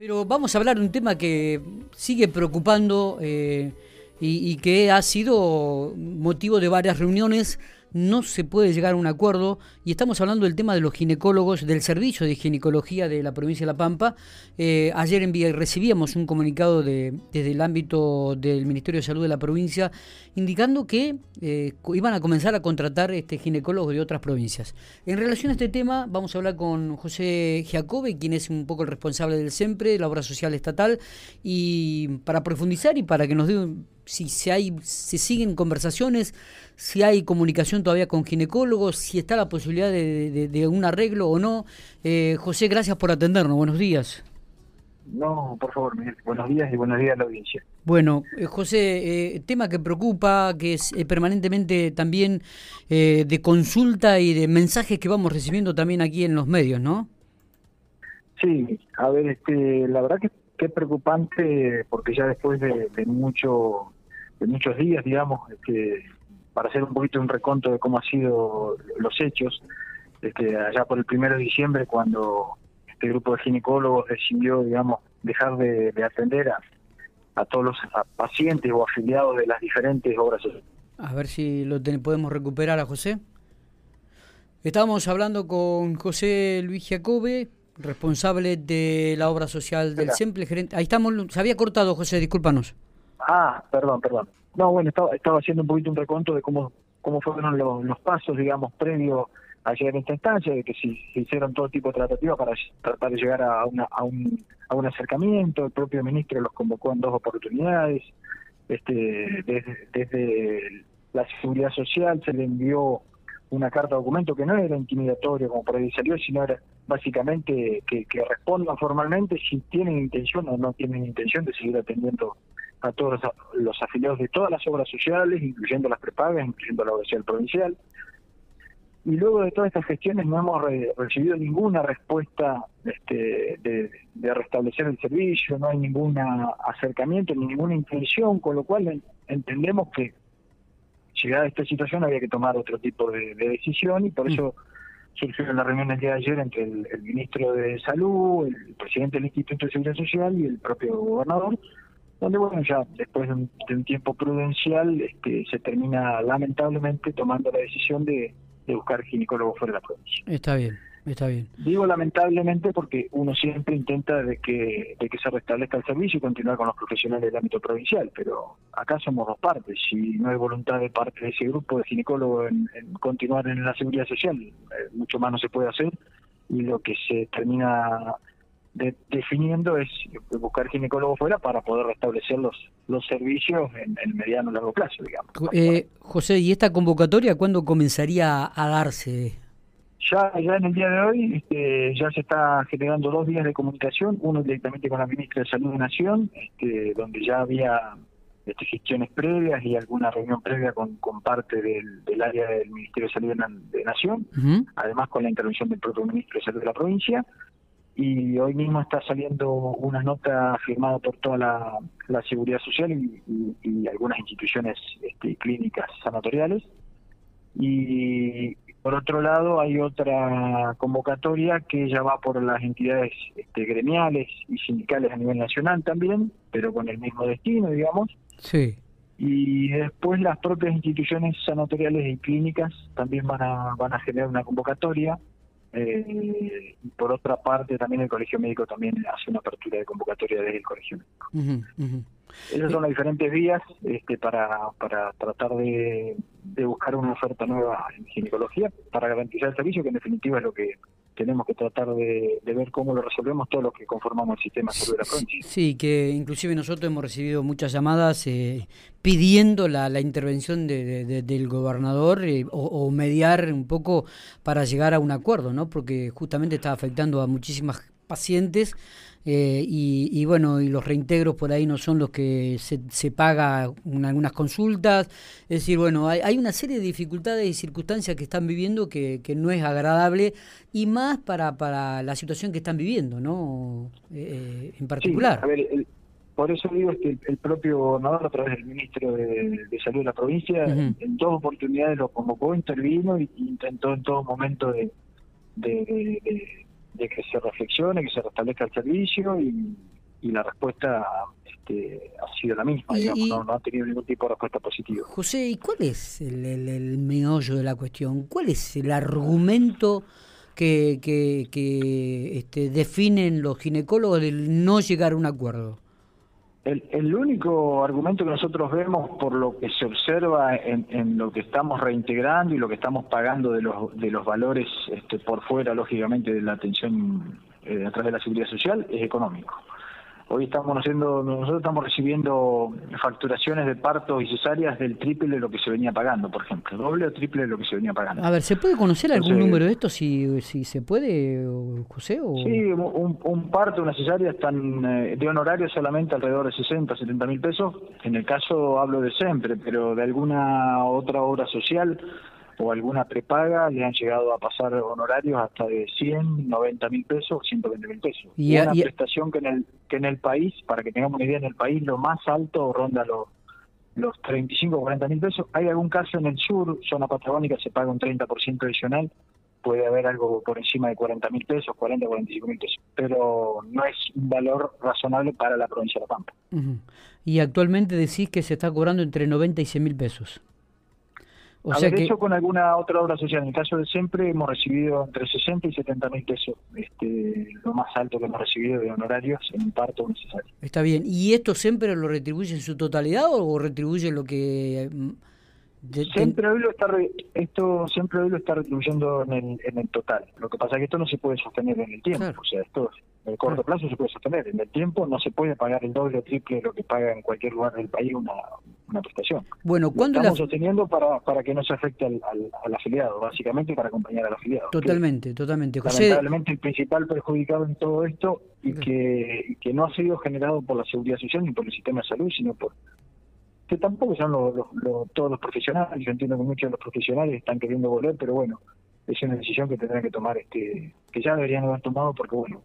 Pero vamos a hablar de un tema que sigue preocupando eh, y, y que ha sido motivo de varias reuniones no se puede llegar a un acuerdo y estamos hablando del tema de los ginecólogos, del servicio de ginecología de la provincia de La Pampa. Eh, ayer envié, recibíamos un comunicado de, desde el ámbito del Ministerio de Salud de la provincia indicando que eh, iban a comenzar a contratar este ginecólogos de otras provincias. En relación a este tema vamos a hablar con José Giacobbe, quien es un poco el responsable del SEMPRE, la obra social estatal, y para profundizar y para que nos dé si, si, hay, si siguen conversaciones, si hay comunicación todavía con ginecólogos, si está la posibilidad de, de, un arreglo o no. Eh, José, gracias por atendernos. Buenos días. No, por favor, Buenos días y buenos días a la audiencia. Bueno, eh, José, eh, tema que preocupa, que es eh, permanentemente también de consulta y de mensajes que vamos recibiendo también aquí en los medios, ¿no? Sí, a ver, este, la verdad que, que es preocupante porque ya después de, mucho de muchos días, digamos, este, para hacer un poquito un reconto de cómo han sido los hechos, este, allá por el primero de diciembre, cuando este grupo de ginecólogos decidió, digamos, dejar de, atender a, a todos los pacientes o afiliados de las diferentes obras. A ver si lo podemos recuperar a José. Estábamos hablando con José Luis Jacobe, responsable de la obra social del SEMPLE. Gerente. Ahí estamos, se había cortado, José, discúlpanos. Ah, perdón, perdón. No, bueno, estaba, estaba haciendo un poquito un reconto de cómo, cómo fueron los, pasos, digamos, previos a llegar a esta instancia, de que se, hicieron todo tipo de tratativas para tratar de llegar a, una, a, un, a un acercamiento. El propio ministro los convocó en dos oportunidades. Este, desde, desde la seguridad social se le envió una carta de documento que no era intimidatorio como por ahí salió, sino era básicamente que, que respondan formalmente si tienen intención o no tienen intención de seguir atendiendo a todos los, afiliados de todas las obras sociales, incluyendo las prepagas, incluyendo la obra social provincial. Y luego de todas estas gestiones no hemos recibido ninguna respuesta este, de, restablecer el servicio, no hay ningún acercamiento ni ninguna intención, con lo cual entendemos que llegada a esta situación había que tomar otro tipo de, decisión y por mm. Surgió la reunión el día de ayer entre el, ministro de Salud, el presidente del Instituto de Seguridad Social y el propio gobernador, donde bueno ya después de un, tiempo prudencial este, se termina lamentablemente tomando la decisión de, buscar ginecólogos fuera de la provincia. Está bien. Está bien. Digo lamentablemente porque uno siempre intenta de que, de que se restablezca el servicio y continuar con los profesionales del ámbito provincial, pero acá somos dos partes. Si no hay voluntad de parte de ese grupo de ginecólogos en, continuar en la seguridad social, eh, mucho más no se puede hacer y lo que se termina definiendo es buscar ginecólogos fuera para poder restablecer los, los servicios en el mediano y largo plazo, digamos. Eh, José, ¿y esta convocatoria cuándo comenzaría a darse? Ya, ya en el día de hoy este, ya se está generando dos días de comunicación, uno directamente con la ministra de Salud de Nación, este, donde ya había este, gestiones previas y alguna reunión previa con, con parte del, del área del Ministerio de Salud de, Nación, además con la intervención del propio ministro de Salud de la provincia, y hoy mismo está saliendo una nota firmada por toda la, seguridad social y, algunas instituciones este, clínicas sanatoriales. Y por otro lado hay otra convocatoria que ya va por las entidades este, gremiales y sindicales a nivel nacional también, pero con el mismo destino, digamos. Sí. Y después las propias instituciones sanatoriales y clínicas también van a, van a generar una convocatoria eh, por otra parte, también el Colegio Médico también hace una apertura de convocatoria desde el Colegio Médico. Esas son las diferentes vías este, para, para tratar de, de buscar una oferta nueva en ginecología para garantizar el servicio, que en definitiva es lo que tenemos que tratar de, ver cómo lo resolvemos todos los que conformamos el sistema la. Sí, que inclusive nosotros hemos recibido muchas llamadas eh, pidiendo la, la intervención de, del gobernador eh, o, o, mediar un poco para llegar a un acuerdo, ¿no? Porque justamente está afectando a muchísimas pacientes eh, y, bueno, y los reintegros por ahí no son los que se, se paga en algunas consultas. Es decir, bueno, hay, hay, una serie de dificultades y circunstancias que están viviendo que, que no es agradable y más para, para la situación que están viviendo, ¿no? Eh, en particular. a ver, por eso digo que el, propio gobernador, a través del ministro de, Salud de la provincia, en, dos oportunidades lo convocó, intervino y, intentó en todo momento de de que se reflexione, que se restablezca el servicio y, la respuesta este, ha sido la misma, digamos, no, ha tenido ningún tipo de respuesta positiva. José, ¿y cuál es el, meollo de la cuestión? ¿Cuál es el argumento que, que, que este, definen los ginecólogos del no llegar a un acuerdo? El, único argumento que nosotros vemos por lo que se observa en, lo que estamos reintegrando y lo que estamos pagando de los, de los valores este, por fuera, lógicamente, de la atención eh, a través de la seguridad social, es económico. Hoy estamos haciendo, nosotros estamos recibiendo facturaciones de partos y cesáreas del triple de lo que se venía pagando, por ejemplo, doble o triple de lo que se venía pagando. A ver, ¿se puede conocer algún número de esto si, si se puede, José? O... Sí, un, un parto, una cesárea están eh, de honorario solamente alrededor de 60, 70 mil pesos. En el caso hablo de siempre, pero de alguna otra obra social o alguna prepaga le han llegado a pasar honorarios hasta de 100, 90 mil pesos, 120 mil pesos. Y una prestación que en el que en el país, para que tengamos una idea, en el país lo más alto ronda los los 35 o 40 mil pesos. Hay algún caso en el sur, zona patagónica, se paga un 30% adicional, puede haber algo por encima de 40 mil pesos, 40 o 45 mil pesos, pero no es un valor razonable para la provincia de La Pampa. Y actualmente decís que se está cobrando entre 90 y 100 mil pesos. O sea que... hecho con alguna otra obra social. En el caso de siempre hemos recibido entre 60 y 70 mil pesos, este, lo más alto que hemos recibido de honorarios en un parto necesario. Está bien. ¿Y esto siempre lo retribuye en su totalidad o retribuye lo que siempre hoy lo está esto siempre hoy lo está retribuyendo en el, en el total. Lo que pasa es que esto no se puede sostener en el tiempo. O sea, esto en el corto plazo se puede sostener. En el tiempo no se puede pagar el doble o triple de lo que paga en cualquier lugar del país una, una prestación. Bueno, ¿cuándo estamos sosteniendo para, para que no se afecte al, al, afiliado, básicamente para acompañar al afiliado. Totalmente, totalmente. Lamentablemente el principal perjudicado en todo esto y que, que no ha sido generado por la seguridad social ni por el sistema de salud, sino por tampoco son todos los profesionales, yo entiendo que muchos de los profesionales están queriendo volver, pero bueno, es una decisión que tendrán que tomar, este que ya deberían haber tomado, porque bueno,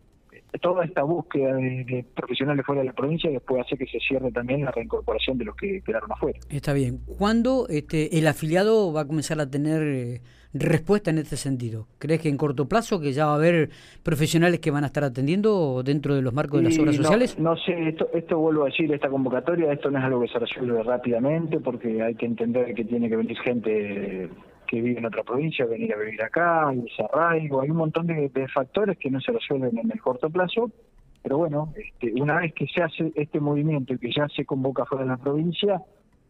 toda esta búsqueda de, profesionales fuera de la provincia después hace que se cierre también la reincorporación de los que quedaron afuera. Está bien. ¿Cuándo este, el afiliado va a comenzar a tener eh, respuesta en este sentido? ¿Crees que en corto plazo que ya va a haber profesionales que van a estar atendiendo dentro de los marcos de las obras sociales? No sé, esto, esto vuelvo a decir, esta convocatoria, esto no es algo que se resuelve rápidamente porque hay que entender que tiene que venir gente que vive en otra provincia, venir a vivir acá, hay desarraigo, hay un montón de, factores que no se resuelven en el corto plazo, pero bueno, este, una vez que se hace este movimiento y que ya se convoca fuera de la provincia,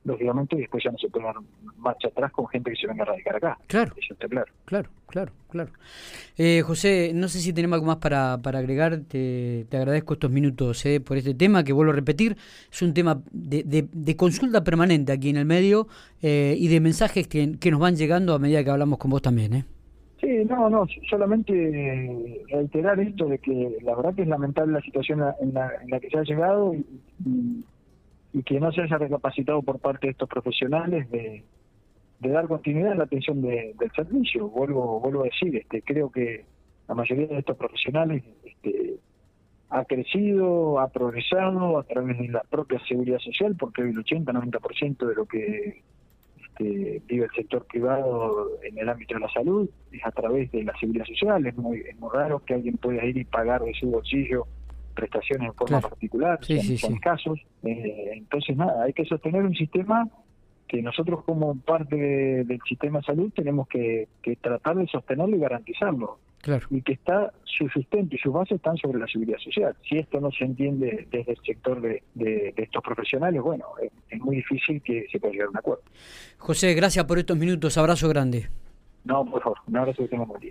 lógicamente después ya no se puede dar marcha atrás con gente que se venga a radicar acá. Claro. Claro. Claro, claro, claro. Eh, José, no sé si tenemos algo más para, para agregar. Te, agradezco estos minutos eh, por este tema, que vuelvo a repetir, es un tema de, de, consulta permanente aquí en el medio eh, y de mensajes que, que, nos van llegando a medida que hablamos con vos también. ¿eh? Sí, no, no, solamente reiterar esto de que la verdad que es lamentable la situación en la, en la que se ha llegado y y que no se haya recapacitado por parte de estos profesionales de, dar continuidad a la atención del servicio. Vuelvo, vuelvo a decir, este, creo que la mayoría de estos profesionales este, ha crecido, ha progresado a través de la propia seguridad social, porque hoy el 80-90% de lo que este, vive el sector privado en el ámbito de la salud es a través de la seguridad social. Es muy, es muy raro que alguien pueda ir y pagar de su bolsillo prestaciones en forma particular, son, casos. Eh, entonces, nada, hay que sostener un sistema que nosotros como parte del sistema de salud tenemos que, tratar de sostenerlo y garantizarlo. Y que está su sustento y sus bases están sobre la seguridad social. Si esto no se entiende desde el sector de, estos profesionales, bueno, es, muy difícil que se pueda llegar a un acuerdo. José, gracias por estos minutos. Abrazo grande. No, por favor. Un abrazo que tengan buen día.